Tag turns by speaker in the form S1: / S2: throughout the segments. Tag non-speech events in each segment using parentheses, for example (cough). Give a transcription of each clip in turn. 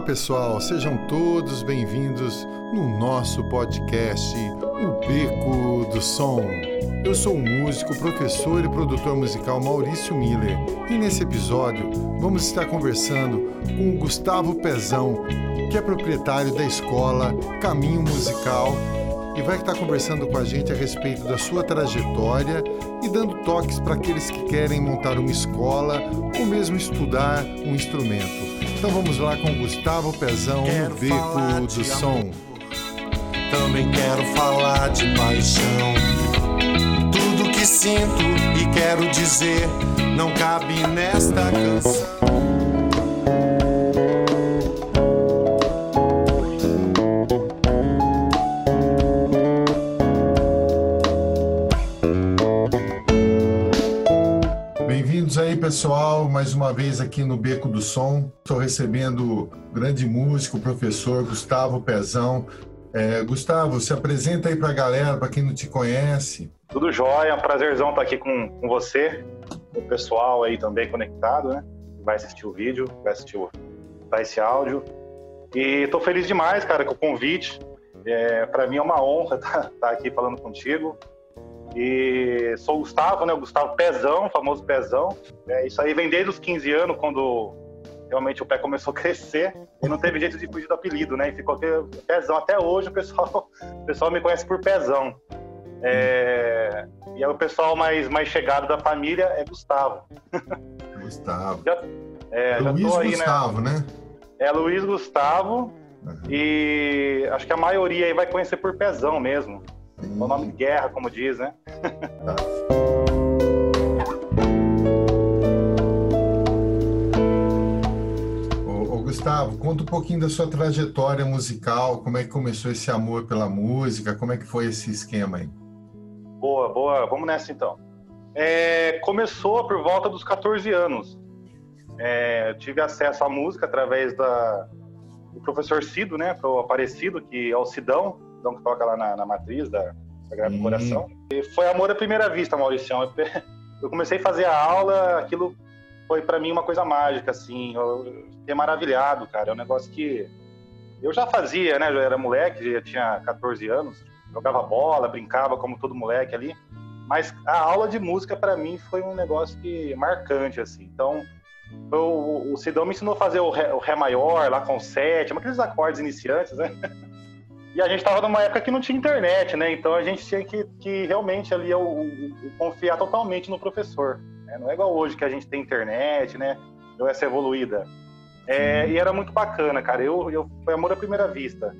S1: Olá pessoal, sejam todos bem-vindos no nosso podcast O Beco do Som. Eu sou o músico, professor e produtor musical Maurício Miller e nesse episódio vamos estar conversando com o Gustavo Pezão, que é proprietário da escola Caminho Musical e vai estar conversando com a gente a respeito da sua trajetória e dando toques para aqueles que querem montar uma escola ou mesmo estudar um instrumento. Então vamos lá com Gustavo Pezão
S2: Quero
S1: no do Som.
S2: Também quero falar de paixão. Tudo que sinto e quero dizer não cabe nesta canção.
S1: Pessoal, mais uma vez aqui no Beco do Som. Estou recebendo o grande músico, o professor Gustavo Pezão. É, Gustavo, se apresenta aí para a galera, para quem não te conhece.
S3: Tudo jóia, é prazerzão estar aqui com, com você, o pessoal aí também conectado, né? Vai assistir o vídeo, vai assistir o, tá esse áudio. E tô feliz demais, cara, com o convite. É, para mim é uma honra estar (laughs) aqui falando contigo. E sou o Gustavo, né? O Gustavo Pezão, famoso Pezão. É, isso aí vem desde os 15 anos, quando realmente o pé começou a crescer e não teve jeito de fugir do apelido, né? E ficou aqui, Pezão. Até hoje o pessoal, o pessoal me conhece por Pezão. É, e aí o pessoal mais, mais chegado da família é Gustavo.
S1: Gustavo. (laughs)
S3: Já, é,
S1: Luiz
S3: aí,
S1: Gustavo, né?
S3: né? É Luiz Gustavo
S1: Uhum.
S3: e acho que a maioria aí vai conhecer por Pezão mesmo. É o nome de guerra, como diz, né?
S1: Tá. (laughs) Ô, ô, Gustavo, conta um pouquinho da sua trajetória musical, como é que começou esse amor pela música, como é que foi esse esquema aí?
S3: Boa, boa. Vamos nessa então. É, começou por volta dos 14 anos. É, eu tive acesso à música através da, do professor Cido, né? Pro Aparecido, que é o Sidão, Sidão que toca lá na, na matriz da Sagrado
S1: Hum.
S3: Coração. E foi amor à primeira vista, Mauricião. Eu, (laughs) eu comecei a fazer a aula, aquilo foi para mim uma coisa mágica, assim. Eu eu fiquei maravilhado, cara. É um negócio que eu já fazia, né? Já era moleque, já tinha 14 anos. Jogava bola, brincava como todo moleque ali. Mas a aula de música para mim foi um negócio que marcante, assim. Então, eu- o Sidão me ensinou a fazer o ré, o ré maior lá com sétima, aqueles acordes iniciantes, né? (laughs) E a gente estava numa época que não tinha internet, né? Então a gente tinha que, que realmente ali o, o- o confiar totalmente no professor. né? Não é igual hoje que a gente tem internet, né? Deu essa evoluída. É, e era muito bacana, cara. Eu, eu foi amor à primeira vista.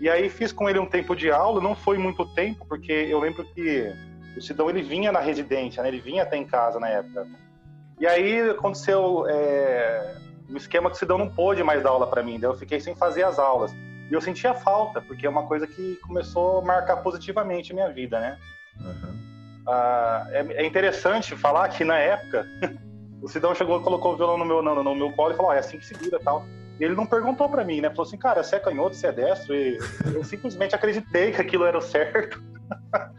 S3: E aí fiz com ele um tempo de aula, não foi muito tempo, porque eu lembro que o Sidão ele vinha na residência, né? Ele vinha até em casa na época. E aí aconteceu é, o esquema que o Sidão não pôde mais dar aula para mim, daí eu fiquei sem fazer as aulas. E eu sentia falta, porque é uma coisa que começou a marcar positivamente a minha vida, né?
S1: Uhum.
S3: Ah, é, é interessante falar que na época (laughs) o Sidão chegou e colocou o violão no meu, no, no meu colo e falou: "Ó, é assim que segura tal. E ele não perguntou pra mim, né? Falou assim, cara, você é canhoto, você é destro. E eu simplesmente acreditei que aquilo era o certo.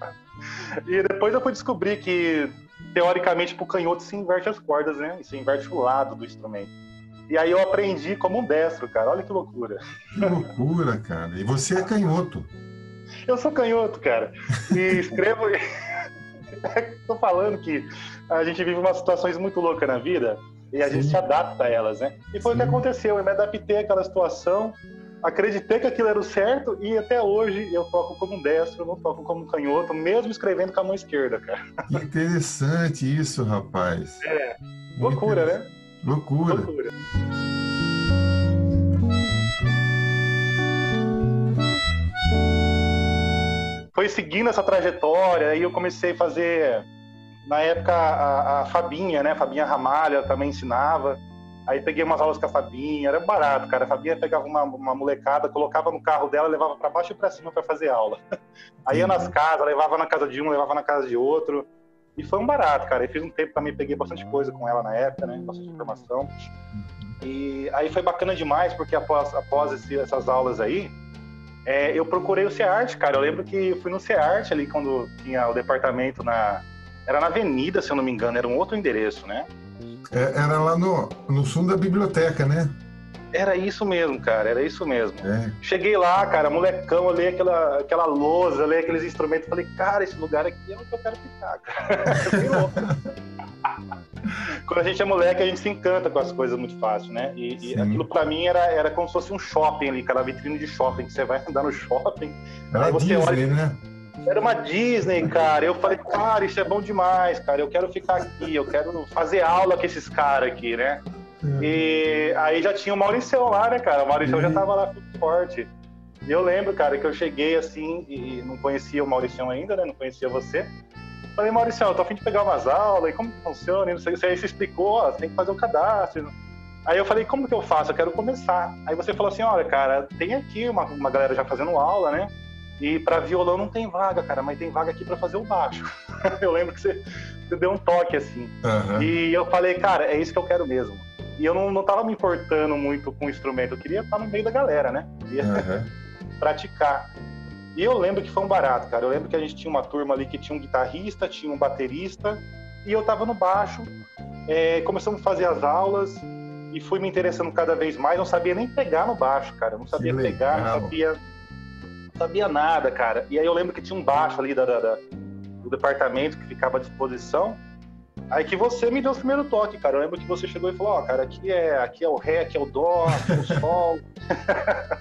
S3: (laughs) e depois eu fui descobrir que, teoricamente, pro canhoto se inverte as cordas, né? E se inverte o lado do instrumento. E aí eu aprendi como um destro, cara. Olha que loucura.
S1: Que loucura, cara. E você é canhoto.
S3: Eu sou canhoto, cara. E (laughs) escrevo. (laughs) Tô falando que a gente vive umas situações muito loucas na vida e a
S1: Sim.
S3: gente se adapta a elas, né? E foi o que
S1: Sim.
S3: aconteceu. Eu me adaptei àquela situação, acreditei que aquilo era o certo e até hoje eu toco como um destro, não toco como um canhoto, mesmo escrevendo com a mão esquerda, cara.
S1: Que interessante isso, rapaz.
S3: É. Loucura, né?
S1: Loucura.
S3: Loucura. Foi seguindo essa trajetória, aí eu comecei a fazer, na época, a, a Fabinha, né? Fabinha Ramalha também ensinava. Aí peguei umas aulas com a Fabinha, era barato, cara. A Fabinha pegava uma, uma molecada, colocava no carro dela, levava para baixo e para cima para fazer aula. (laughs) Aí ia nas casas, levava na casa de um, levava na casa de outro. E foi um barato, cara. Eu fiz um tempo também, peguei bastante coisa com ela na época, né? Bastante informação. E aí foi bacana demais, porque após, após esse- essas aulas aí, é, eu procurei o CEART, cara. Eu lembro que fui no CEART ali quando tinha o departamento na. Era na Avenida, se eu não me engano, era um outro endereço, né?
S1: É, era lá no, no fundo da biblioteca, né?
S3: Era isso mesmo, cara, era isso mesmo. É. Cheguei lá, cara, molecão, olhei aquela, aquela lousa, olhei aqueles instrumentos, falei, cara, esse lugar aqui é onde eu quero ficar, cara. (laughs) Quando a gente é moleque, a gente se encanta com as coisas muito fácil, né? E, e aquilo para mim era, era como se fosse um shopping ali, aquela vitrine de shopping, que você vai andar no shopping.
S1: Era
S3: aí
S1: você Disney, olha, né?
S3: Era uma Disney, cara. Eu falei, cara, isso é bom demais, cara. Eu quero ficar aqui, eu quero fazer aula com esses caras aqui, né? Uhum. E aí já tinha o Mauricião lá, né, cara? O Mauricião já uhum. tava lá forte. E eu lembro, cara, que eu cheguei assim e não conhecia o Mauricião ainda, né? Não conhecia você. Falei, Mauricião, eu tô a fim de pegar umas aulas, e como que funciona? E não sei, você aí você explicou, ó, você tem que fazer um cadastro. Aí eu falei, como que eu faço? Eu quero começar. Aí você falou assim, olha, cara, tem aqui uma, uma galera já fazendo aula, né? E para violão não tem vaga, cara, mas tem vaga aqui para fazer o baixo. (laughs) eu lembro que você, você, deu um toque assim. Uhum. E eu falei, cara, é isso que eu quero mesmo. E eu não, não tava me importando muito com o instrumento, eu queria estar no meio da galera, né? Queria uhum. (laughs) praticar. E eu lembro que foi um barato, cara. Eu lembro que a gente tinha uma turma ali que tinha um guitarrista, tinha um baterista, e eu tava no baixo. É, começamos a fazer as aulas e fui me interessando cada vez mais. Não sabia nem pegar no baixo, cara. Não sabia pegar, não sabia sabia nada, cara. E aí eu lembro que tinha um baixo ali da, da, da, do departamento que ficava à disposição. Aí que você me deu o primeiro toque, cara. Eu lembro que você chegou e falou, ó, oh, cara, aqui é, aqui é o Ré, aqui é o Dó, aqui é o Sol.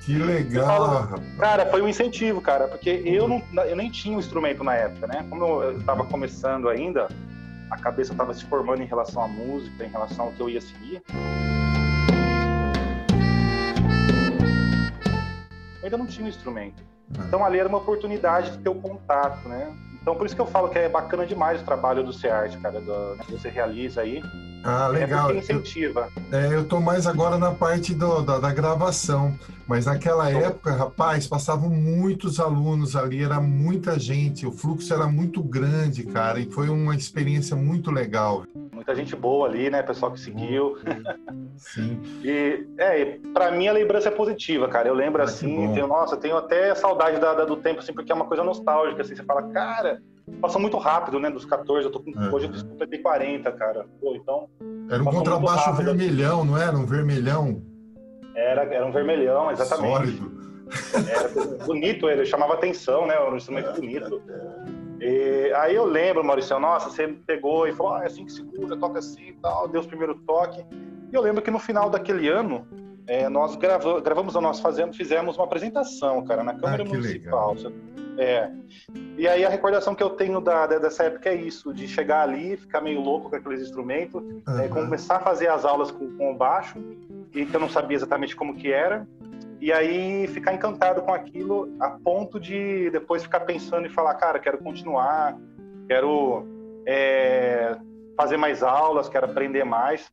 S1: que legal!
S3: cara, foi um incentivo, cara, porque eu, não, eu nem tinha um instrumento na época, né? Como eu estava começando ainda, a cabeça estava se formando em relação à música, em relação ao que eu ia seguir. Eu ainda não tinha um instrumento. Então ali era uma oportunidade de ter o contato, né? Então por isso que eu falo que é bacana demais o trabalho do CEART, cara, do, que você realiza aí.
S1: Ah, é legal.
S3: É incentiva.
S1: Eu, é, eu tô mais agora na parte do, da, da gravação, mas naquela época, rapaz, passavam muitos alunos ali, era muita gente, o fluxo era muito grande, cara, e foi uma experiência muito legal.
S3: Muita gente boa ali, né, pessoal que seguiu. (laughs)
S1: Sim.
S3: e, é, para mim a lembrança é positiva, cara. Eu lembro ah, assim, tenho, nossa, tenho até saudade da, da, do tempo, assim, porque é uma coisa nostálgica, assim, você fala, cara, passou muito rápido, né? Dos 14, eu tô com. Uhum. Hoje eu fiz com 40, cara. Pô, então.
S1: Era um contrabaixo vermelhão, não era? Um vermelhão?
S3: Era, era um vermelhão, exatamente.
S1: Sólido.
S3: Era (laughs) bonito ele, chamava atenção, né? Um instrumento bonito. E aí eu lembro, Maurício, nossa, você pegou e falou, ah, é assim que segura, toca assim e tal, deu os primeiros toques. E eu lembro que no final daquele ano, é, nós gravamos, gravamos, nós fazemos, fizemos uma apresentação, cara, na Câmara ah, Municipal. Legal. É. E aí a recordação que eu tenho da, dessa época é isso, de chegar ali, ficar meio louco com aqueles instrumentos, uhum. é, começar a fazer as aulas com, com o baixo, e que eu não sabia exatamente como que era, e aí ficar encantado com aquilo a ponto de depois ficar pensando e falar, cara, quero continuar, quero é, fazer mais aulas, quero aprender mais.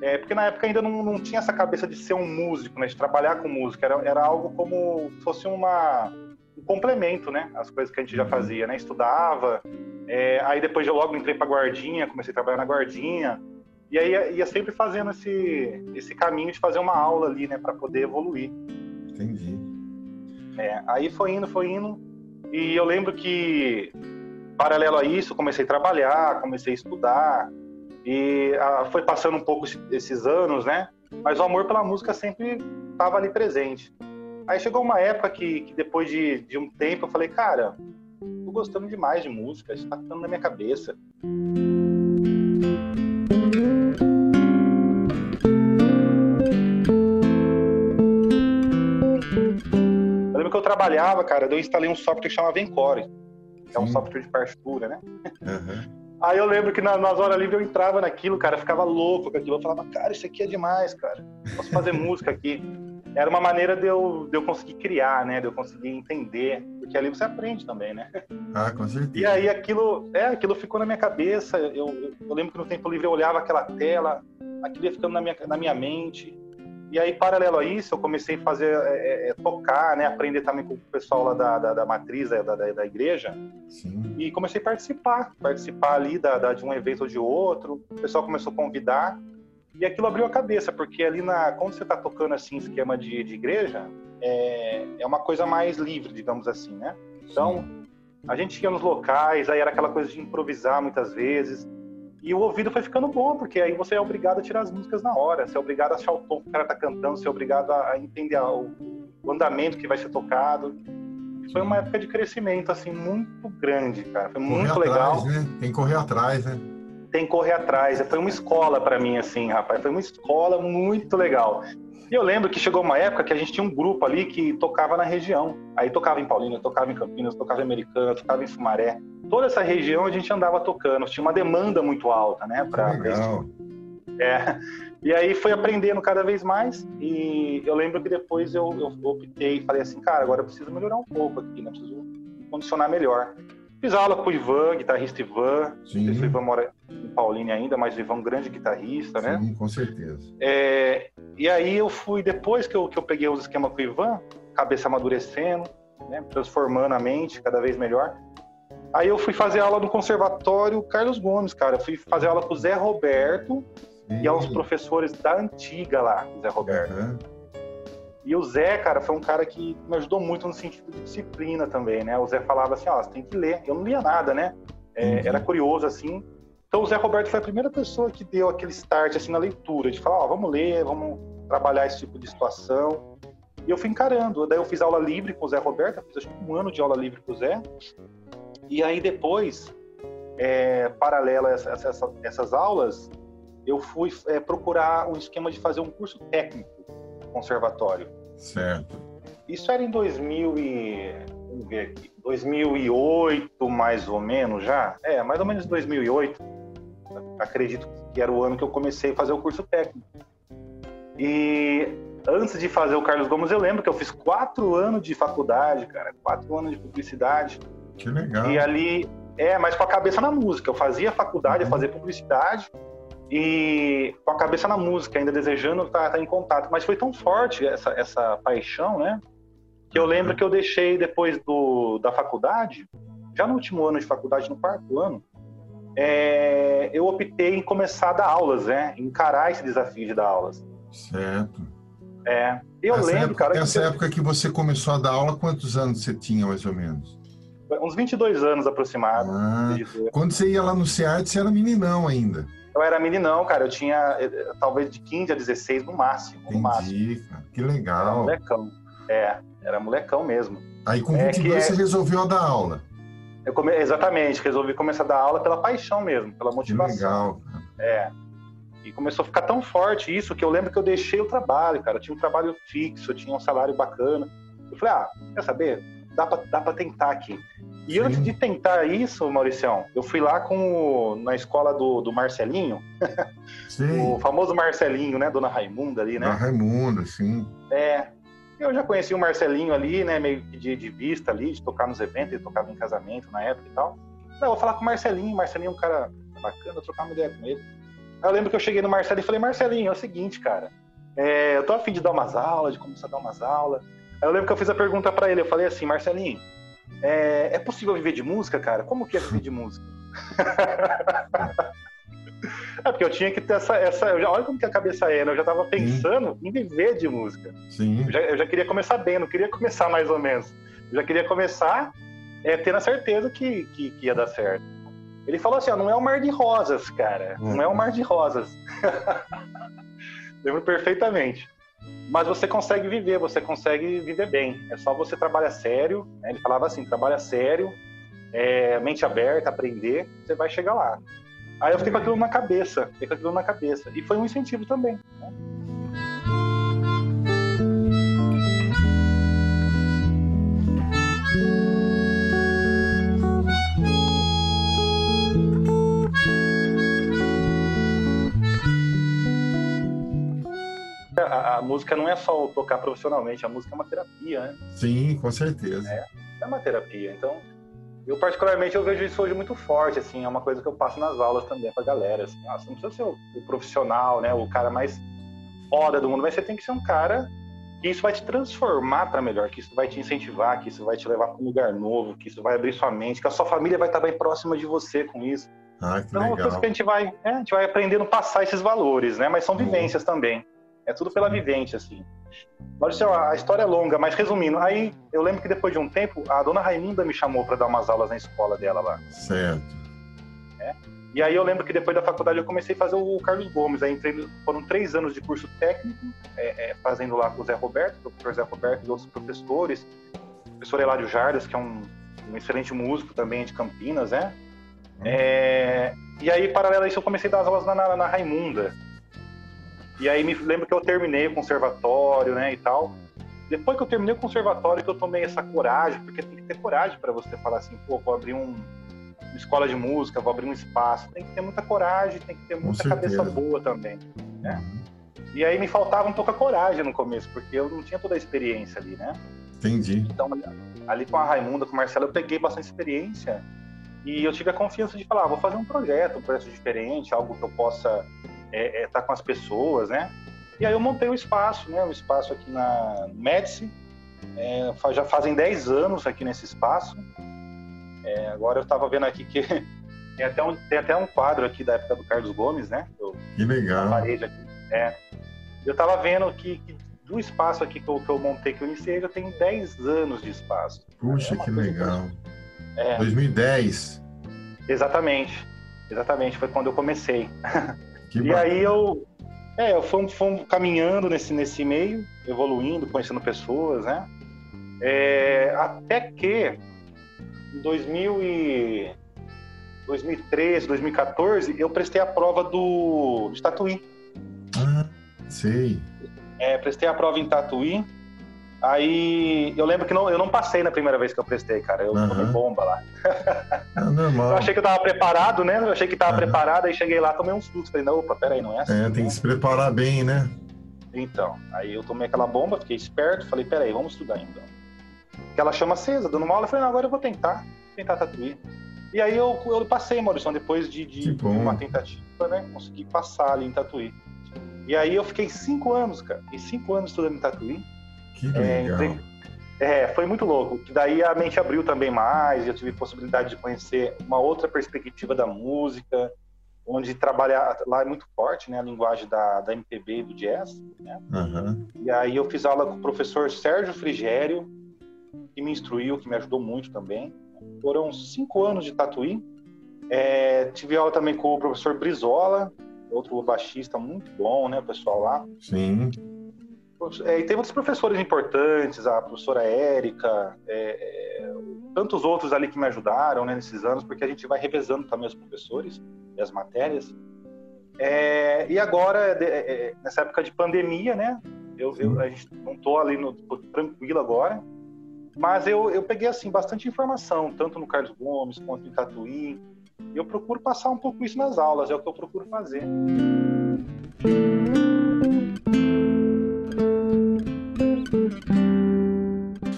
S3: É, porque na época ainda não, não tinha essa cabeça de ser um músico, né, de trabalhar com música, era, era algo como se fosse uma, um complemento, né? As coisas que a gente já uhum. fazia, né? Estudava, é, aí depois eu logo entrei para guardinha, comecei a trabalhar na guardinha, e aí ia, ia, sempre fazendo esse, esse caminho de fazer uma aula ali, né? Para poder evoluir.
S1: Entendi.
S3: É, aí foi indo, foi indo, e eu lembro que paralelo a isso comecei a trabalhar, comecei a estudar, e a, foi passando um pouco esses anos, né? Mas o amor pela música sempre estava ali presente. Aí chegou uma época que, que depois de, de, um tempo eu falei, cara, tô gostando demais de música, isso tá ficando na minha cabeça. Eu lembro que eu trabalhava, cara, eu instalei um software que chama Vencore, que é um software de partitura, né? Uhum. Aí eu lembro que nas, nas horas livres eu entrava naquilo, cara, ficava louco com aquilo. Eu falava, cara, isso aqui é demais, cara. Posso fazer (laughs) música aqui era uma maneira de eu, de eu conseguir criar, né? De eu conseguir entender, porque ali você aprende também, né?
S1: Ah, com certeza.
S3: E aí aquilo, é, aquilo ficou na minha cabeça. Eu, eu, eu lembro que no tempo livre eu olhava aquela tela, aquilo ia ficando na minha, na minha mente. E aí, paralelo a isso, eu comecei a fazer, é, é, é tocar, né? Aprender também com o pessoal lá da, da, da matriz, da, da, da igreja. Sim. E comecei a participar, participar ali da, da, de um evento ou de outro. O pessoal começou a convidar. E aquilo abriu a cabeça, porque ali na. Quando você está tocando assim, esquema de, de igreja, é, é uma coisa mais livre, digamos assim, né? Então, a gente ia nos locais, aí era aquela coisa de improvisar muitas vezes. E o ouvido foi ficando bom, porque aí você é obrigado a tirar as músicas na hora, você é obrigado a achar o tom que o cara tá cantando, você é obrigado a entender o, andamento que vai ser tocado. Foi uma época de crescimento, assim, muito grande, cara. Foi correr muito
S1: atrás,
S3: legal.
S1: Né? Tem que correr atrás, né?
S3: Tem que correr atrás. Foi uma escola para mim, assim, rapaz. Foi uma escola muito legal. E eu lembro que chegou uma época que a gente tinha um grupo ali que tocava na região. Aí tocava em Paulínia, tocava em Campinas, tocava em Americana, tocava em Sumaré. Toda essa região a gente andava tocando. Tinha uma demanda muito alta, né?
S1: Pra, Legal.
S3: É. E aí foi aprendendo cada vez mais. E eu lembro que depois eu, eu optei e falei assim, cara, agora eu preciso melhorar um pouco aqui, né? Preciso me condicionar melhor. Fiz aula com o Ivan, guitarrista Ivan. Sim. O Ivan mora em Paulínia ainda, mas o Ivan um grande guitarrista,
S1: Sim,
S3: né?
S1: Sim, com certeza.
S3: É, e aí eu fui, depois que eu, que eu peguei os esquemas com o Ivan, cabeça amadurecendo, né? transformando a mente cada vez melhor. Aí eu fui fazer aula no Conservatório Carlos Gomes, cara. Eu fui fazer aula com o Zé Roberto Sim. e aos professores da antiga lá, Zé Roberto. Uhum. E o Zé, cara, foi um cara que me ajudou muito no sentido de disciplina também, né? O Zé falava assim, ó, oh, você tem que ler. Eu não lia nada, né? É, uhum. Era curioso, assim. Então o Zé Roberto foi a primeira pessoa que deu aquele start, assim, na leitura, de falar, ó, oh, vamos ler, vamos trabalhar esse tipo de situação. E eu fui encarando. Daí eu fiz aula livre com o Zé Roberto, fiz acho que um ano de aula livre com o Zé. E aí depois, é, paralelo a essas, essas, essas aulas, eu fui é, procurar um esquema de fazer um curso técnico conservatório.
S1: Certo.
S3: Isso era em 2000 e... Vamos ver aqui. 2008, mais ou menos, já? É, mais ou menos 2008. Acredito que era o ano que eu comecei a fazer o curso técnico. E antes de fazer o Carlos Gomes, eu lembro que eu fiz quatro anos de faculdade, cara. Quatro anos de publicidade.
S1: Que legal.
S3: E ali, é, mas com a cabeça na música. Eu fazia faculdade, uhum. eu fazia publicidade e com a cabeça na música, ainda desejando estar, estar em contato. Mas foi tão forte essa, essa paixão, né? Que eu lembro que eu deixei depois do, da faculdade, já no último ano de faculdade, no quarto ano, é, eu optei em começar a dar aulas, né? Encarar esse desafio de dar aulas.
S1: Certo.
S3: É. Eu
S1: essa
S3: lembro,
S1: época,
S3: cara.
S1: Essa que época que você começou a dar aula, quantos anos você tinha, mais ou menos?
S3: Uns 22 anos aproximados.
S1: Ah, quando você ia lá no SEAD, você era meninão ainda.
S3: Eu era meninão, cara. Eu tinha eh, talvez de 15 a 16 no máximo.
S1: Entendi,
S3: no máximo.
S1: cara. Que legal. Era
S3: molecão. É, era molecão mesmo.
S1: Aí com 22 é você é... resolveu dar aula.
S3: Come... Exatamente, resolvi começar a dar aula pela paixão mesmo, pela motivação.
S1: Que legal.
S3: É. E começou a ficar tão forte isso que eu lembro que eu deixei o trabalho, cara. Eu tinha um trabalho fixo, eu tinha um salário bacana. Eu falei, ah, quer saber? Dá pra, dá pra tentar aqui. E Sim. antes de tentar isso, Mauricião, eu fui lá com o, na escola do, do Marcelinho, (laughs) o famoso Marcelinho, né? Dona Raimunda ali, né?
S1: Dona Raimunda, sim.
S3: É. Eu já conheci o Marcelinho ali, né? Meio que de, de vista ali, de tocar nos eventos, ele tocava em casamento na época e tal. Não, vou falar com o Marcelinho, Marcelinho é um cara bacana, trocar uma ideia com ele. Aí eu lembro que eu cheguei no Marcelinho e falei, Marcelinho, é o seguinte, cara, é, eu tô afim de dar umas aulas, de começar a dar umas aulas. Aí eu lembro que eu fiz a pergunta para ele, eu falei assim, Marcelinho, é, é possível viver de música, cara? Como que é viver de música? (laughs) É porque eu tinha que ter essa. essa eu já, olha como que a cabeça é, né? Eu já estava pensando Sim. em viver de música.
S1: Sim.
S3: Eu já, eu já, queria começar bem, não queria começar mais ou menos. Eu já queria começar é, tendo a certeza que, que, que ia dar certo. Ele falou assim: ó, não é um mar de rosas, cara. Hum. Não é um mar de rosas. (laughs) Lembro perfeitamente mas você consegue viver, você consegue viver bem. É só você trabalhar sério. Né? Ele falava assim: trabalha sério, é, mente aberta, aprender, você vai chegar lá. Aí eu fiquei com aquilo na cabeça, fiquei com aquilo na cabeça. E foi um incentivo também. Né? a, a, música não é só tocar profissionalmente, a música é uma terapia, né?
S1: Sim, com certeza.
S3: É, é uma terapia. Então, eu particularmente eu vejo isso hoje muito forte, assim, é uma coisa que eu passo nas aulas também pra galera, assim, ah, você não precisa ser o, o, profissional, né, o cara mais foda do mundo, mas você tem que ser um cara que isso vai te transformar para melhor, que isso vai te incentivar, que isso vai te levar para um lugar novo, que isso vai abrir sua mente, que a sua família vai estar bem próxima de você com isso.
S1: Ah, que
S3: então,
S1: legal.
S3: que a gente vai, é, a gente vai aprendendo a passar esses valores, né, mas são vivências uhum. também. É tudo pela vivência, assim. A história é longa, mas resumindo, aí eu lembro que depois de um tempo, a dona Raimunda me chamou para dar umas aulas na escola dela lá.
S1: Certo.
S3: Né? E aí eu lembro que depois da faculdade eu comecei a fazer o Carlos Gomes. Aí entrei, foram três anos de curso técnico, é, é, fazendo lá com o Zé Roberto, o professor Zé Roberto e outros professores. O professor Eládio Jardas, que é um, um excelente músico também de Campinas, né? É, e aí, paralelo a isso, eu comecei a dar as aulas na, na, na Raimunda. E aí me lembro que eu terminei o conservatório, né, e tal. Depois que eu terminei o conservatório, que eu tomei essa coragem, porque tem que ter coragem para você falar assim, pô, vou abrir um, uma escola de música, vou abrir um espaço. Tem que ter muita coragem, tem que ter muita cabeça boa também, né? E aí me faltava um pouco a coragem no começo, porque eu não tinha toda a experiência ali, né?
S1: Entendi.
S3: Então, ali com a Raimunda, com o Marcelo, eu peguei bastante experiência e eu tive a confiança de falar, ah, vou fazer um projeto, um projeto diferente, algo que eu possa é, é, tá com as pessoas, né? E aí eu montei o um espaço, né? O um espaço aqui na Médici. É, já fazem 10 anos aqui nesse espaço. É, agora eu estava vendo aqui que (laughs) tem até, um, tem até um quadro aqui da época do Carlos Gomes, né?
S1: Eu, que legal.
S3: parede aqui. É. Eu estava vendo que, que, do espaço aqui que eu, que eu montei, que eu iniciei, já tem 10 anos de espaço.
S1: Puxa, é que legal. É. 2010.
S3: Exatamente. Exatamente, foi quando eu comecei. (laughs) Que e aí eu, é, eu fomos, fomos caminhando nesse, nesse meio, evoluindo, conhecendo pessoas, né? É, até que em 2000 e 2013, 2014, eu prestei a prova do de Tatuí.
S1: Ah, sei.
S3: É, prestei a prova em Tatuí. Aí eu lembro que não, eu não passei na primeira vez que eu prestei, cara. Eu uhum. tomei bomba lá.
S1: É (laughs) normal.
S3: eu achei que eu tava preparado, né? Eu achei que tava uhum. preparado, aí cheguei lá, tomei uns sustos. Falei, não, opa, peraí, não é assim.
S1: É, tem que se preparar bem, né?
S3: Então, aí eu tomei aquela bomba, fiquei esperto, falei, peraí, vamos estudar então. Aquela chama acesa, dando uma aula, eu falei, não, agora eu vou tentar, tentar tatuir. E aí eu, eu passei, Maurício, depois de, de uma tentativa, né? Consegui passar ali em Tatuí. E aí eu fiquei cinco anos, cara. Fiquei cinco anos estudando em Tatuí.
S1: Que é, legal.
S3: É, foi muito louco. Daí a mente abriu também mais, eu tive possibilidade de conhecer uma outra perspectiva da música, onde trabalhar lá é muito forte, né, a linguagem da, da MPB e do jazz, né?
S1: Uhum.
S3: E aí eu fiz aula com o professor Sérgio Frigério, que me instruiu, que me ajudou muito também. Foram cinco anos de tatuí. É, tive aula também com o professor Brizola, outro baixista muito bom, né, o pessoal lá.
S1: Sim.
S3: É, e tem outros professores importantes, a professora Érica, é, é, tantos outros ali que me ajudaram né, nesses anos, porque a gente vai revezando também os professores e as matérias. É, e agora, é, é, nessa época de pandemia, né? Eu, eu, a gente não estou ali no, tranquilo agora, mas eu, eu peguei assim bastante informação, tanto no Carlos Gomes quanto em Tatuí. Eu procuro passar um pouco isso nas aulas, é o que eu procuro fazer.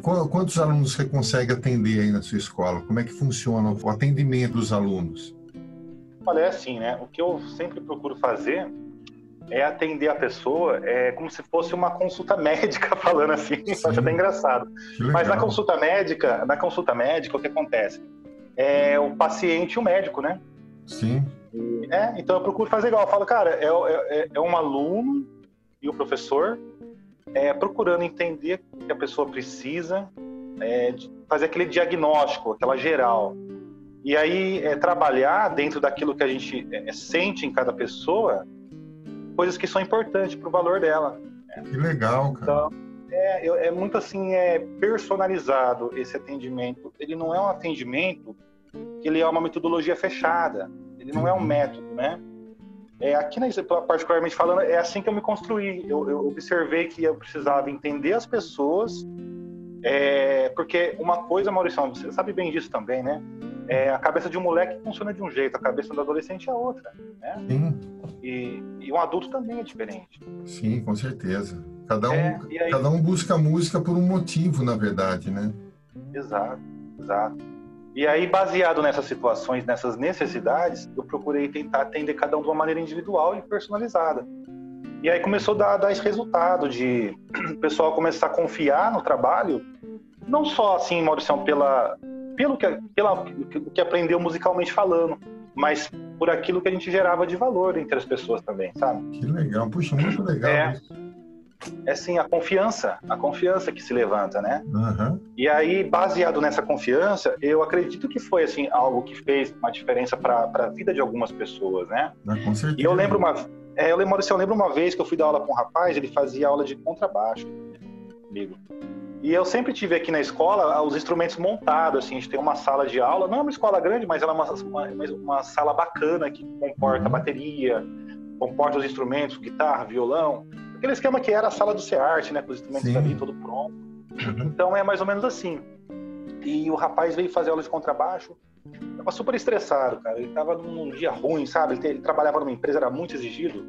S1: Quantos alunos você consegue atender aí na sua escola? Como é que funciona o atendimento dos alunos?
S3: Olha, é assim, né? O que eu sempre procuro fazer é atender a pessoa é como se fosse uma consulta (laughs) médica, falando assim, Sim. acho até engraçado. Mas na consulta médica, na consulta médica, o que acontece? É o paciente e o médico, né?
S1: Sim.
S3: É, então eu procuro fazer igual. Eu falo, cara, é, é, é um aluno e o professor é, procurando entender o que a pessoa precisa, é, fazer aquele diagnóstico, aquela geral. E aí é, trabalhar dentro daquilo que a gente é,
S1: sente
S3: em cada pessoa, coisas que são importantes para o valor dela.
S1: Né? Que legal, cara. Então,
S3: é, é muito assim, é personalizado esse atendimento. Ele não é um atendimento que ele é uma metodologia fechada. Ele não é um uhum. método, né? É, aqui, na, particularmente falando, é assim que eu me construí. Eu, eu observei que eu precisava entender as pessoas, é, porque uma coisa, Maurício, você sabe bem disso também, né? É, a cabeça de um moleque funciona de um jeito, a cabeça do adolescente é outra, né?
S1: Sim.
S3: E, e um adulto também é diferente.
S1: Sim, com certeza. Cada um, é, aí... cada um busca a música por um motivo, na verdade, né?
S3: Exato, exato. E aí, baseado nessas situações, nessas necessidades, eu procurei tentar atender cada um de uma maneira individual e personalizada. E aí começou a dar, dar esse resultado de (clears throat) o pessoal começar a confiar no trabalho, não só assim, Maurício, pela, pelo que, pela, que aprendeu musicalmente falando, mas por aquilo que a gente gerava de valor entre as pessoas também, sabe?
S1: Que legal, puxa, muito legal. É.
S3: é assim, a confiança, a confiança que se levanta, né?
S1: Uhum.
S3: E aí, baseado nessa confiança, eu acredito que foi assim algo que fez uma diferença para a vida de algumas pessoas, né?
S1: Ah, com certeza.
S3: E eu lembro uma, é, eu lembro, eu lembro uma vez que eu fui dar aula com um rapaz, ele fazia aula de contrabaixo comigo. E eu sempre tive aqui na escola os instrumentos montados, assim, a gente tem uma sala de aula, não é uma escola grande, mas ela é uma, uma, uma sala bacana que comporta uhum. bateria, comporta os instrumentos, guitarra, violão, aquele esquema que era a sala do SEART, né, com os instrumentos Sim. ali todo pronto. Então é mais ou menos assim. E o rapaz veio fazer aula de contrabaixo, tava super estressado, cara. Ele tava num dia ruim, sabe? Ele, ele trabalhava numa empresa, era muito exigido.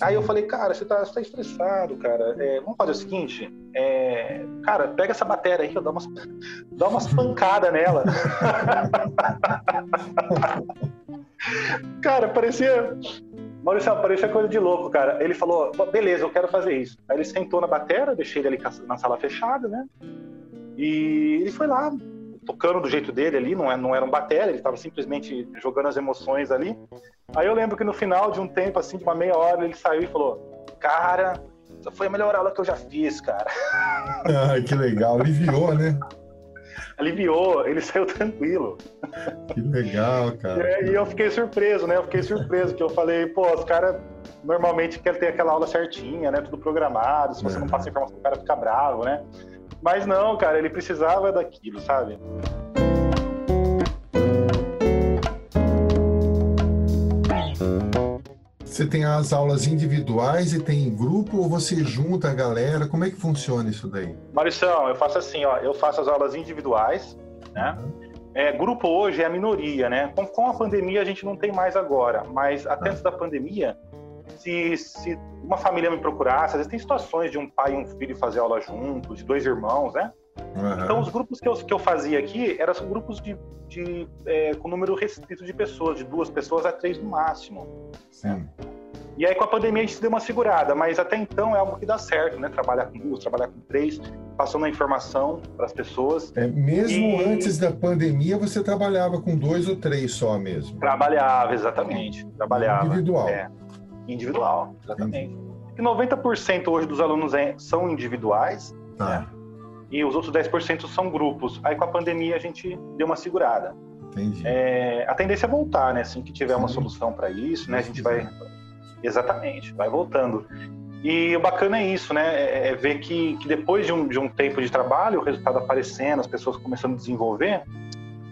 S3: Aí eu falei, cara, você tá, você tá estressado, cara. É, vamos fazer o seguinte, é, cara, pega essa bateria aí, dá umas, (laughs) dá umas pancadas nela. (laughs) cara, parecia. Maurício, parecia coisa de louco, cara. Ele falou, beleza, eu quero fazer isso. Aí ele sentou na bateria, deixei ele ali na sala fechada, né? E ele foi lá, tocando do jeito dele ali, não, é, não era um bateria, ele estava simplesmente jogando as emoções ali. Aí eu lembro que no final de um tempo, assim, de uma meia hora, ele saiu e falou: Cara, essa foi a melhor aula que eu já fiz, cara. (laughs)
S1: Ah, que legal, aliviou, né?
S3: Aliviou, ele (laughs) saiu tranquilo.
S1: Que legal, cara.
S3: E, e eu fiquei surpreso, né? Eu fiquei surpreso, que eu falei, pô, os caras normalmente querem ter aquela aula certinha, né? Tudo programado, se você não passa informação, o cara fica bravo, né? Mas não, cara, ele precisava daquilo, sabe?
S1: Você tem as aulas individuais e tem grupo ou você junta a galera? Como é que funciona isso daí?
S3: Maurição, eu faço assim, ó, eu faço as aulas individuais, né? É, grupo hoje é a minoria, né? Com, com, a pandemia a gente não tem mais agora, mas até ah. antes da pandemia se, se uma família me procurasse, às vezes tem situações de um pai e um filho fazer aula juntos, de dois irmãos, né? Uhum. Então, os grupos que eu, que eu fazia aqui eram grupos de, de é, com número restrito de pessoas, de duas pessoas a três no máximo.
S1: Sim.
S3: E aí, com a pandemia, a gente deu uma segurada, mas até então é algo que dá certo, né? Trabalhar com duas, trabalhar com três, passando a informação para as pessoas.
S1: É, mesmo e... antes da pandemia, você trabalhava com dois ou três só mesmo?
S3: Trabalhava, exatamente. Trabalhava.
S1: Individual. É.
S3: Individual, exatamente. E 90% hoje dos alunos é, são individuais,
S1: ah. né?
S3: E os outros 10% são grupos. Aí com a pandemia a gente deu uma segurada.
S1: Entendi.
S3: É, a tendência é voltar, né? Assim que tiver Sim. uma solução para isso, né? A gente vai. Exatamente, vai voltando. E o bacana é isso, né? É, é ver que, que depois de um, de um tempo de trabalho, o resultado aparecendo, as pessoas começando a desenvolver,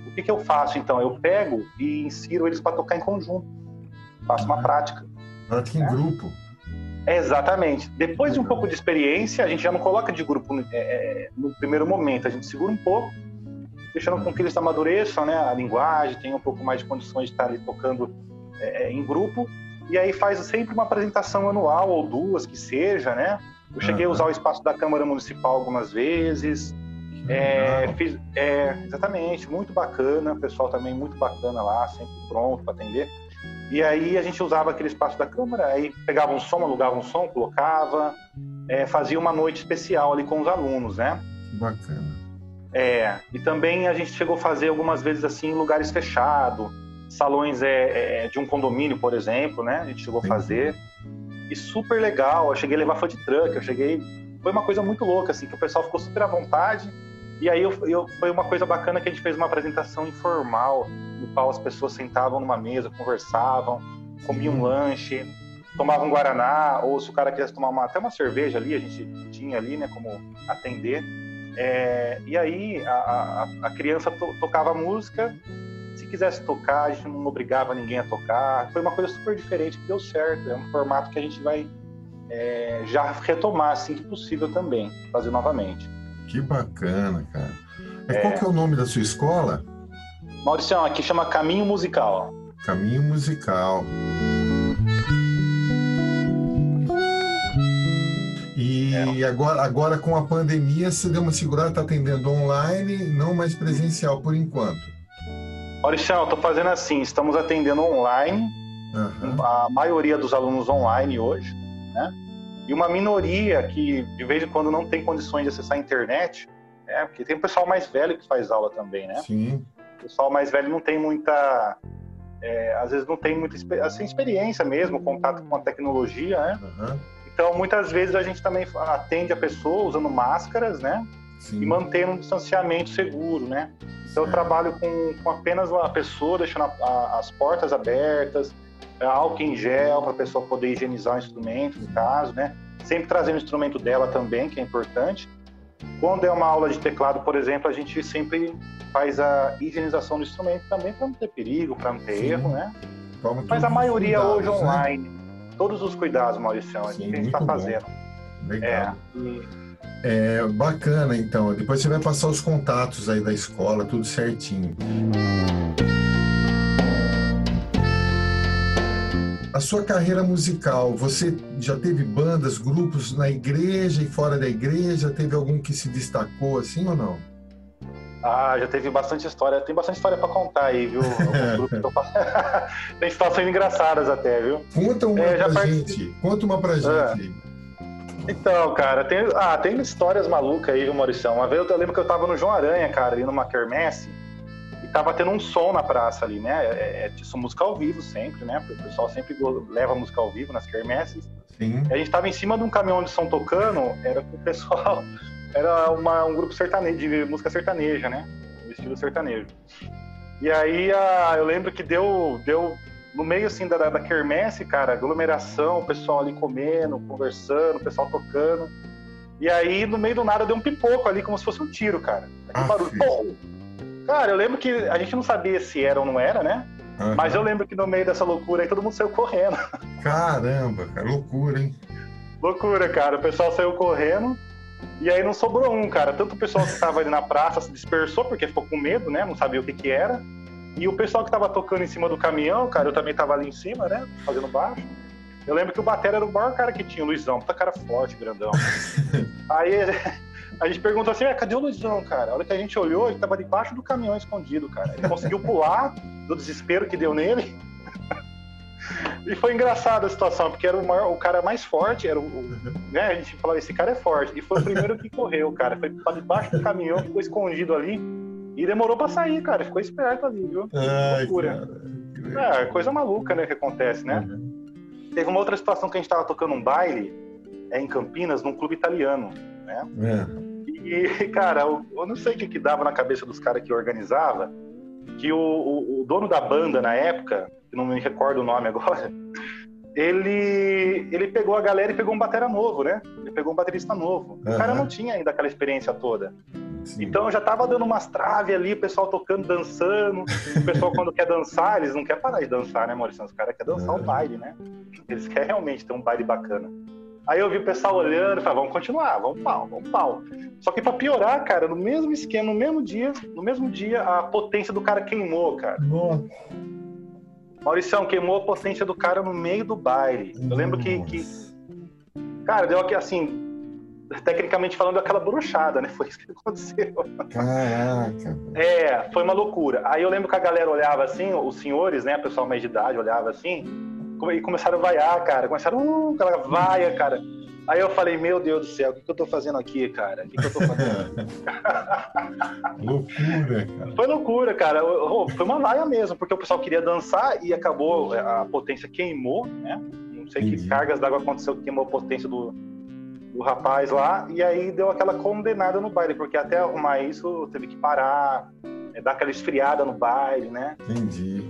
S3: o que, que eu faço então? Eu pego e insiro eles para tocar em conjunto. Faço uma prática.
S1: Prática em é. grupo.
S3: Exatamente. Depois de um pouco de experiência, a gente já não coloca de grupo é, é, no primeiro momento, a gente segura um pouco, deixando com que eles amadureçam né, a linguagem, tenham um pouco mais de condições de estar ali tocando é, é, em grupo, e aí faz sempre uma apresentação anual ou duas, que seja, né? Eu cheguei uhum. a usar o espaço da Câmara Municipal algumas vezes, é, fiz, é, exatamente, muito bacana, o pessoal também muito bacana lá, sempre pronto para atender. E aí a gente usava aquele espaço da câmara, aí pegava um som, alugava um som, colocava, é, fazia uma noite especial ali com os alunos, né?
S1: Que bacana.
S3: É, e também a gente chegou a fazer algumas vezes assim em lugares fechados, salões é, é, de um condomínio, por exemplo, né? A gente chegou a fazer. E super legal, eu cheguei a levar food truck, eu cheguei... Foi uma coisa muito louca, assim, que o pessoal ficou super à vontade. E aí eu, eu, foi uma coisa bacana que a gente fez uma apresentação informal, no qual as pessoas sentavam numa mesa, conversavam, comiam um lanche, tomavam um guaraná, ou se o cara quisesse tomar uma, até uma cerveja ali, a gente tinha ali, né, como atender. É, e aí a, a, a criança to, tocava música, se quisesse tocar, a gente não obrigava ninguém a tocar. Foi uma coisa super diferente que deu certo. É um formato que a gente vai é, já retomar assim que possível também, fazer novamente.
S1: Que bacana, cara. É, qual que é o nome da sua escola?
S3: Maurício, aqui chama Caminho Musical.
S1: Caminho Musical. E é. agora, agora com a pandemia, você deu uma segurada, está atendendo online, não mais presencial por enquanto.
S3: Maurício, estou fazendo assim, estamos atendendo online, uhum. a maioria dos alunos online hoje, né? E uma minoria que de vez em quando não tem condições de acessar a internet, né? Porque tem um pessoal mais velho que faz aula também, né?
S1: Sim.
S3: O pessoal mais velho não tem muita. É, às vezes não tem muita assim, experiência mesmo, contato com a tecnologia, né?
S1: Uhum.
S3: Então, muitas vezes a gente também atende a pessoa usando máscaras, né? Sim. E mantendo um distanciamento seguro, né? Então, eu trabalho com, com apenas a pessoa, deixando a, a, as portas abertas, álcool em gel para a pessoa poder higienizar o instrumento, no caso, né? Sempre trazendo o instrumento dela também, que é importante. Quando é uma aula de teclado, por exemplo, a gente sempre faz a higienização do instrumento também para não ter perigo, para não ter Sim. erro, né? Mas a maioria hoje né? online. Todos os cuidados, Maurício, é Sim, que a gente está fazendo.
S1: Legal. É, e... é, bacana, então. Depois você vai passar os contatos aí da escola, tudo certinho. Sua carreira musical, você já teve bandas, grupos na igreja e fora da igreja? Teve algum que se destacou assim ou não?
S3: Ah, já teve bastante história. Tem bastante história para contar aí, viu? (laughs) (laughs) Tem situações engraçadas até, viu?
S1: Conta uma é, pra gente. Conta uma pra gente.
S3: É. Então, cara, tem, ah, tem histórias malucas aí, viu, Maurício? Uma vez eu lembro que eu tava no João Aranha, cara, ali numa quermesse, tava tendo um som na praça ali, né? É, é, é música ao vivo sempre, né? Porque o pessoal sempre leva música ao vivo nas quermesses. Sim. E a gente tava em cima de um caminhão de som tocando, era pro pessoal (laughs) era uma, um grupo sertanejo, de música sertaneja, né? O estilo sertanejo. E aí a, eu lembro que deu, deu no meio assim da, da quermesse, cara, aglomeração, o pessoal ali comendo, conversando, o pessoal tocando. E aí, no meio do nada, deu um pipoco ali, como se fosse um tiro, cara. Aquele ah, barulho. Pô! Cara, eu lembro que a gente não sabia se era ou não era, né? Uhum. Mas eu lembro que no meio dessa loucura aí todo mundo saiu correndo. (laughs)
S1: Caramba, cara, loucura, hein?
S3: Loucura, cara. O pessoal saiu correndo. E aí não sobrou um, cara. Tanto o pessoal que estava ali na praça se dispersou porque ficou com medo, né? Não sabia o que que era. E o pessoal que estava tocando em cima do caminhão, cara, eu também estava ali em cima, né? Fazendo baixo. Eu lembro que o batera era o maior cara que tinha, o Luizão. Puta cara forte, grandão. (laughs) aí a gente perguntou assim, ah, cadê o Luizão, cara? A hora que a gente olhou, ele estava debaixo do caminhão escondido, cara. Ele conseguiu (laughs) pular do desespero que deu nele. (laughs) E foi engraçada a situação, porque era o, maior, o cara mais forte, era o, né, a gente falava, esse cara é forte. E foi o primeiro que correu, cara. Foi para debaixo do caminhão, ficou escondido ali. E demorou para sair, cara. Ficou esperto ali, viu? Ai, loucura. É, coisa maluca, né, que acontece, né? Uhum. Teve uma outra situação que a gente tava tocando um baile é, em Campinas, num clube italiano, né? É. E, (laughs) cara, eu, eu, não sei o que, que dava na cabeça dos caras que organizava, que o, o, o dono da banda na época, que não me recordo o nome agora, (laughs) ele, ele pegou a galera e pegou um batera novo, né? Ele pegou um baterista novo. Uhum. O cara não tinha ainda aquela experiência toda. Sim. Então já tava dando umas traves ali, o pessoal tocando, dançando. O pessoal, quando quer dançar, eles não querem parar de dançar, né, Maurício? Os caras querem dançar uhum. um baile, né? Eles querem realmente ter um baile bacana. Aí eu vi o pessoal olhando e falei, vamos continuar, vamos pau, vamos pau. Só que para piorar, cara, no mesmo esquema, no mesmo dia, no mesmo dia, a potência do cara queimou, cara. Nossa. Mauricião queimou a potência do cara no meio do baile. Eu lembro que, que cara, deu aqui assim, tecnicamente falando, aquela bruxada, né? (laughs) Foi isso que aconteceu.
S1: Caraca.
S3: É, foi uma loucura. Aí eu lembro que a galera olhava assim, os senhores, né, o pessoal mais de idade olhava assim, e começaram a vaiar, cara. Começaram, uh, aquela vaia, cara. Aí eu falei, meu Deus do céu, o que, que eu tô fazendo aqui, cara? O que, que eu tô fazendo? (laughs)
S1: loucura, cara.
S3: Foi loucura, cara. Foi uma vaia mesmo, porque o pessoal queria dançar e acabou, a potência queimou, né? Não sei Entendi. que cargas d'água aconteceu que queimou a potência do, do rapaz lá, e aí deu aquela condenada no baile, porque até arrumar isso teve que parar, é, dar aquela esfriada no baile, né?
S1: Entendi.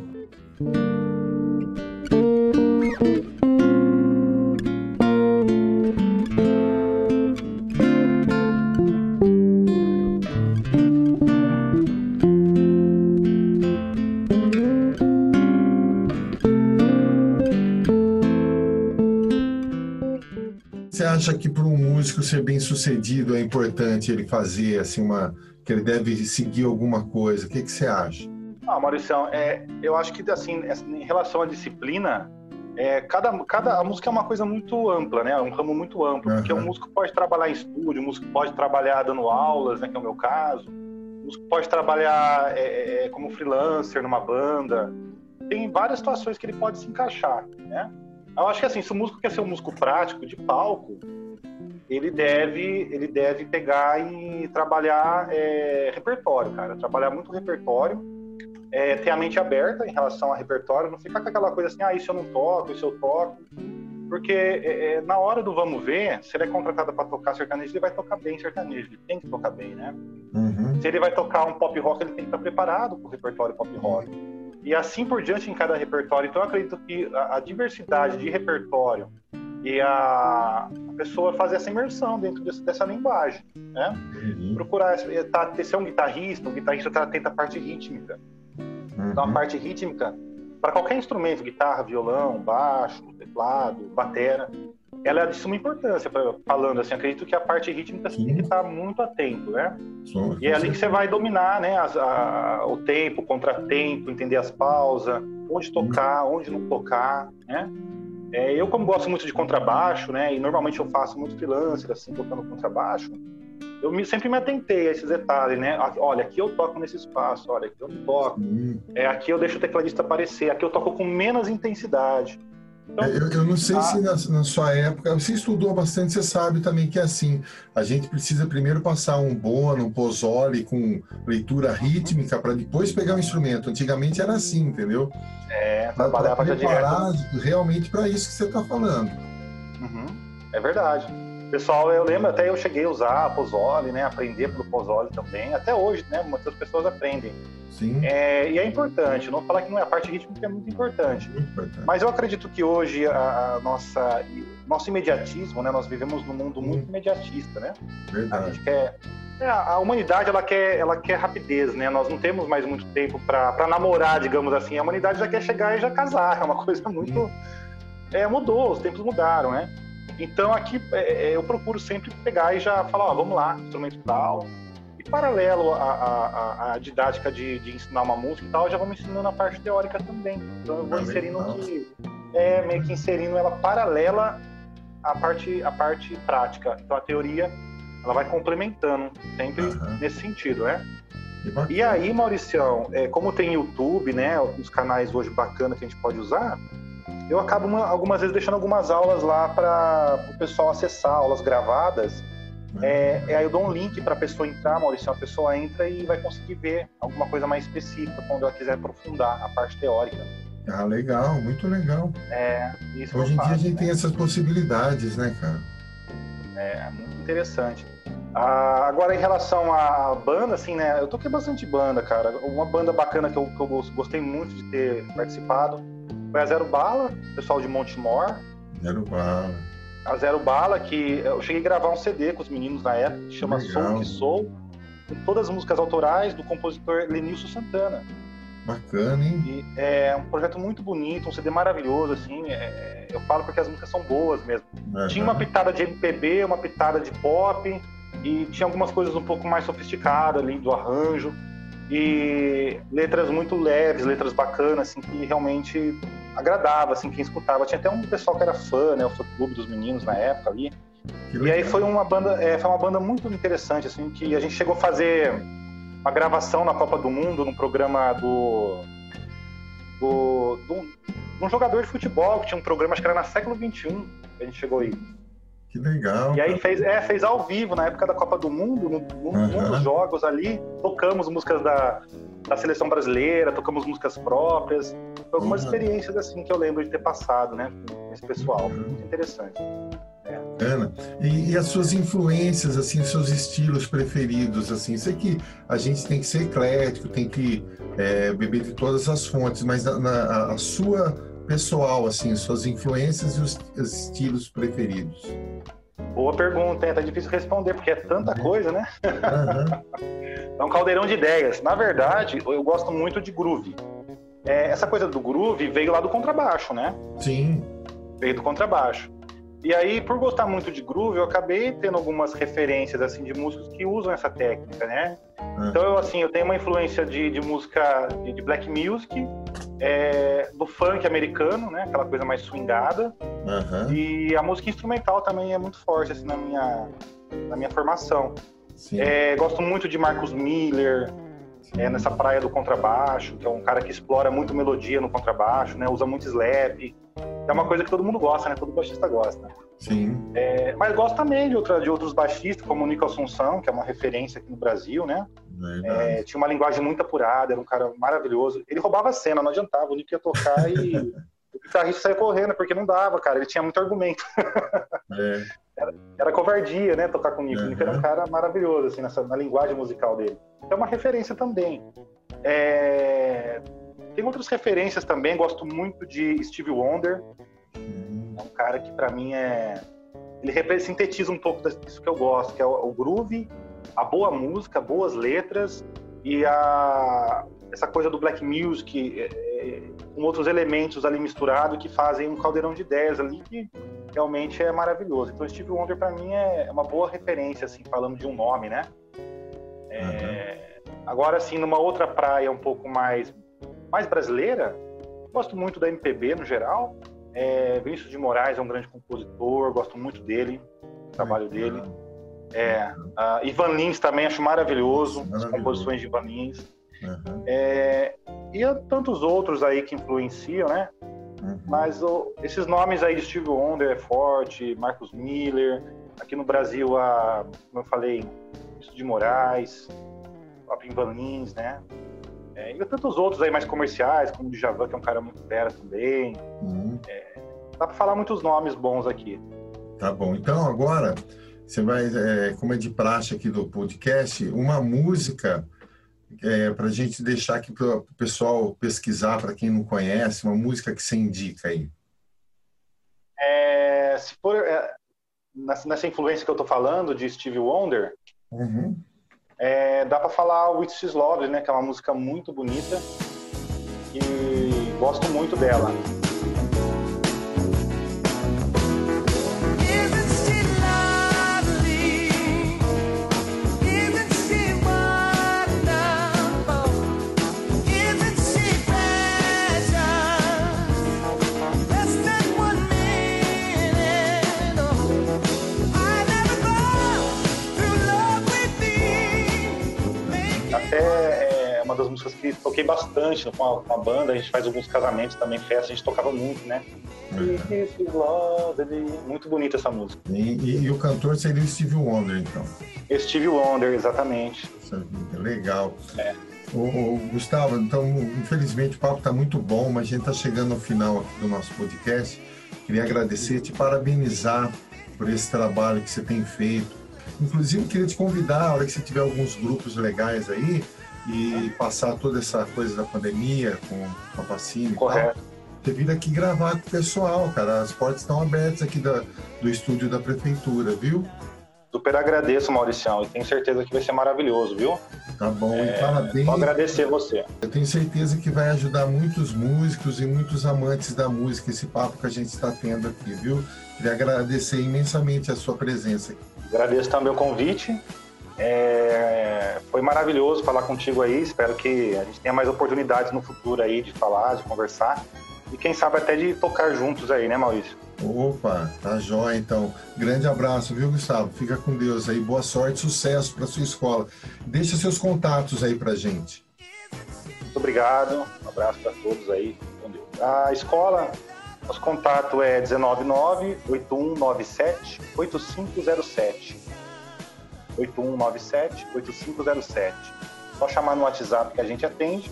S1: Acha que para um músico ser bem sucedido é importante ele fazer assim uma que ele deve seguir alguma coisa? O que, que você acha?
S3: Ah, Maurício, é, eu acho que assim em relação à disciplina, é, cada, cada a música é uma coisa muito ampla, né? É um ramo muito amplo, uhum. porque o músico pode trabalhar em estúdio, o músico pode trabalhar dando aulas, né? Que é o meu caso. O músico pode trabalhar é, é como freelancer numa banda. Tem várias situações que ele pode se encaixar, né? Eu acho que assim, se o músico quer ser um músico prático de palco, ele deve, ele deve pegar e trabalhar é, repertório, cara. Trabalhar muito repertório, é, ter a mente aberta em relação a repertório, não ficar com aquela coisa assim, ah, isso eu não toco, isso eu toco. Porque é, é, na hora do vamos ver, se ele é contratado para tocar sertanejo, ele vai tocar bem sertanejo, ele tem que tocar bem, né? Uhum. Se ele vai tocar um pop rock, ele tem que estar preparado para o repertório pop rock. E assim por diante em cada repertório. Então eu acredito que a, a diversidade de repertório e a, a, pessoa fazer essa imersão dentro desse, dessa linguagem, né? Uhum. Procurar tá, ser um guitarrista, um guitarrista tá atento à parte rítmica. Uhum. Então a parte rítmica para qualquer instrumento, guitarra, violão, baixo, teclado, batera, ela é de suma importância, pra, falando assim, acredito que a parte rítmica você tem que estar muito atento, né? Sim, e é ali que você vai dominar, né, as, a, o tempo, o contratempo, entender as pausas, onde tocar, onde não tocar, né? É, eu, como gosto muito de contrabaixo, né, e normalmente eu faço muito freelancer, assim, tocando contrabaixo, eu me, sempre me atentei a esses detalhes, né? Olha, aqui eu toco nesse espaço, olha, aqui eu toco. É, aqui eu deixo o tecladista aparecer, aqui eu toco com menos intensidade.
S1: Então, eu, eu, não sei a... se na, na, sua época, você estudou bastante, você sabe também que é assim, a gente precisa primeiro passar um bono, um pozole com leitura rítmica para depois pegar o instrumento. Antigamente era assim, entendeu?
S3: É, trabalhava
S1: já direto. realmente para isso que você está falando.
S3: Uhum, é verdade. Pessoal, eu lembro até eu cheguei a usar a Pozole, né? Aprender pelo Pozole também. Até hoje, né? Muitas pessoas aprendem. Sim. É, e é importante, não vou falar que não é a parte rítmica é muito importante. muito importante. Mas eu acredito que hoje a, a, nossa nosso imediatismo, né? Nós vivemos num mundo muito imediatista, né? Verdade. A gente quer é, a humanidade ela quer ela quer rapidez, né? Nós não temos mais muito tempo para namorar, digamos assim. A humanidade já quer chegar e já casar. É uma (laughs) coisa muito é, mudou, os tempos mudaram, né? Então aqui é, é, eu procuro sempre pegar e já falar, ó, vamos lá, instrumento tal. E paralelo à, didática de, de, ensinar uma música e tal, eu já vou me ensinando a parte teórica também. Então eu vou é inserindo que é meio que inserindo ela paralela à parte, à parte prática. Então a teoria ela vai complementando sempre uhum. nesse sentido, né? E aí, Mauricião, é, como tem YouTube, né, os canais hoje bacanas que a gente pode usar, eu acabo uma, algumas vezes deixando algumas aulas lá para o pessoal acessar, aulas gravadas. Uhum. É, é, aí eu dou um link para a pessoa entrar, Maurício, a pessoa entra e vai conseguir ver alguma coisa mais específica quando ela quiser aprofundar a parte teórica.
S1: Ah, legal, muito legal.
S3: É, isso
S1: Hoje em dia a gente né? tem essas possibilidades, né, cara?
S3: É, muito interessante. Ah, agora, em relação à banda, assim, né? Eu toquei bastante banda, cara. Uma banda bacana que eu, que eu gostei muito de ter participado foi a Zero Bala, pessoal de Montemor.
S1: Zero Bala.
S3: A Zero Bala, que eu cheguei a gravar um CD com os meninos na época, que chama Legal. Sou Que Sou, com todas as músicas autorais do compositor Lenilson Santana.
S1: Bacana, hein?
S3: E é um projeto muito bonito, um CD maravilhoso, assim. É, eu falo porque as músicas são boas mesmo. Uhum. Tinha uma pitada de MPB, uma pitada de pop, e tinha algumas coisas um pouco mais sofisticadas ali do arranjo. E letras muito leves, letras bacanas, assim, que realmente agradava, assim, quem escutava. Tinha até um pessoal que era fã, né, o fã clube dos meninos na época ali. E aí foi uma banda, é, foi uma banda muito interessante, assim, que a gente chegou a fazer uma gravação na Copa do Mundo, num programa do do, do, um jogador de futebol que tinha um programa, acho que era na século XXI, que a gente chegou aí.
S1: Que legal.
S3: E aí fez, é, fez ao vivo, na época da Copa do Mundo, num, uhum. dos jogos ali, tocamos músicas da, da seleção brasileira, tocamos músicas próprias. Foi algumas uhum. experiências assim que eu lembro de ter passado, né, com esse pessoal. Uhum. Muito interessante.
S1: É. Ana, e, e, as suas influências, assim, os seus estilos preferidos, assim, sei que a gente tem que ser eclético, tem que é, beber de todas as fontes, mas na, na a sua pessoal, assim, suas influências e os, os estilos preferidos?
S3: Boa pergunta, hein? Tá difícil responder, porque é tanta uhum. coisa, né? Uhum. (laughs) é um caldeirão de ideias. Na verdade, eu gosto muito de groove. É, essa coisa do groove veio lá do contrabaixo, né?
S1: Sim.
S3: Veio do contrabaixo. E aí, por gostar muito de groove, eu acabei tendo algumas referências assim de músicos que usam essa técnica, né? Uhum. Então, eu, assim, eu tenho uma influência de, de música de, de black music, é, do funk americano, né? Aquela coisa mais swingada. Uhum. E a música instrumental também é muito forte assim, na, minha, na minha formação. É, gosto muito de Marcos Miller, é, nessa praia do contrabaixo, que é um cara que explora muito melodia no contrabaixo, né? Usa muito slap. É uma coisa que todo mundo gosta, né? Todo baixista gosta.
S1: Sim.
S3: É, mas gosto também de, outra, de outros baixistas, como o Nico Assunção, que é uma referência aqui no Brasil, né? É, tinha uma linguagem muito apurada, era um cara maravilhoso. Ele roubava a cena, não adiantava, o Nico ia tocar e (laughs) guitarrista saiu correndo, porque não dava, cara. Ele tinha muito argumento. É. Era, era, covardia, né? Tocar com o Nico. Uhum. O Nico era um cara maravilhoso, assim, nessa, na linguagem musical dele. É uma referência também. É... Tem outras referências também. Gosto muito de Steve Wonder. Uhum. É um cara que, para mim, é. Ele sintetiza um pouco disso que eu gosto, que é o, o groove, a boa música, boas letras e a, essa coisa do black music é, é, com outros elementos ali misturados que fazem um caldeirão de ideias ali que realmente é maravilhoso. Então Steve Wonder para mim é uma boa referência assim falando de um nome, né? É, uhum. Agora assim numa outra praia um pouco mais mais brasileira, gosto muito da MPB no geral. É, Vinícius de Moraes é um grande compositor, gosto muito dele, do trabalho dele. É, uh, Ivan Lins também acho maravilhoso, maravilhoso. as composições de Ivan Lins. Uhum. É, e tantos outros aí que influenciam, né? Uhum. Mas o, esses nomes aí de Steve Wonder é forte, Marcos Miller, aqui no Brasil, a, como eu falei, isso de Moraes, Van Lins, né? É, e tantos outros aí mais comerciais, como o Djavan, que é um cara muito fera também. Uhum. É, dá para falar muitos nomes bons aqui.
S1: Tá bom. Então agora você vai, é, como é de praxe aqui do podcast, uma música é, para a gente deixar aqui para o pessoal pesquisar, para quem não conhece, uma música que você indica aí?
S3: É, se for é, nessa influência que eu estou falando de Steve Wonder, uhum. é, dá para falar Which is Love, né, que é uma música muito bonita e gosto muito dela. Uma das músicas que toquei bastante com a, com a, banda. A gente faz alguns casamentos também, festa, a gente tocava muito, né? É. Muito bonita essa música.
S1: E, e, e, o cantor seria o Steve Wonder, então?
S3: Steve Wonder, exatamente.
S1: Legal. É. Ô, ô, Gustavo, então, infelizmente o papo está muito bom, mas a gente está chegando ao final aqui do nosso podcast. Queria agradecer, te parabenizar por esse trabalho que você tem feito. Inclusive, queria te convidar, a hora que você tiver alguns grupos legais aí, e passar toda essa coisa da pandemia com a vacina Correto. e tal, você vir aqui gravar com o pessoal, cara. As portas estão abertas aqui da, do estúdio da prefeitura, viu?
S3: Super agradeço, Mauricião, e tenho certeza que vai ser maravilhoso, viu?
S1: Tá bom, é, e parabéns.
S3: Só agradecer você.
S1: Eu tenho certeza que vai ajudar muitos músicos e muitos amantes da música, esse papo que a gente está tendo aqui, viu? Queria agradecer imensamente a sua presença.
S3: Agradeço também o convite é, foi maravilhoso falar contigo aí. Espero que a gente tenha mais oportunidades no futuro aí de falar, de conversar. E quem sabe até de tocar juntos aí, né, Maurício?
S1: Opa, tá jóia então. Grande abraço, viu, Gustavo? Fica com Deus aí. Boa sorte, sucesso para sua escola. Deixa seus contatos aí pra gente.
S3: Muito obrigado. Um abraço para todos aí. Com Deus. A escola, nosso contato é 199 8197 8507. 8197-8507. Só chamar no WhatsApp que a gente atende.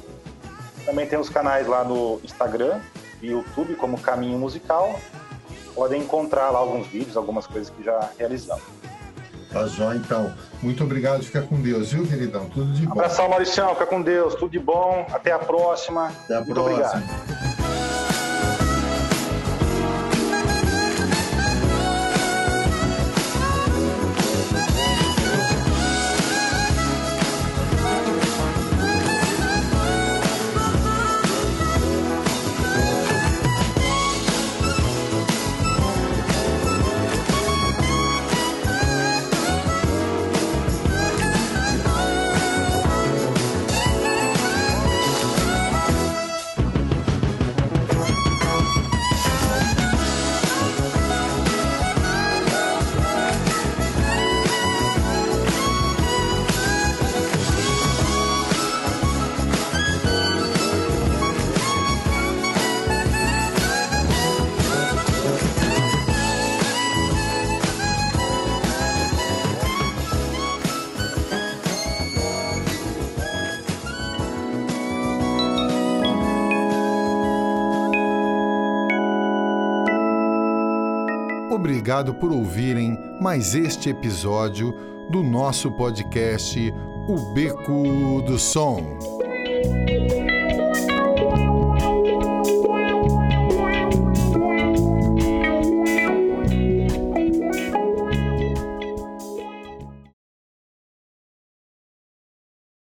S3: Também tem os canais lá no Instagram e YouTube, como Caminho Musical. Podem encontrar lá alguns vídeos, algumas coisas que já realizamos.
S1: Tá jóia, então. Muito obrigado. Fica com Deus, viu, queridão? Tudo de bom.
S3: Abração, Mauricião. Fica com Deus. Tudo de bom. Até a próxima.
S1: Até a
S3: Muito
S1: próxima.
S3: Obrigado.
S1: Obrigado por ouvirem mais este episódio do nosso podcast O Beco do Som.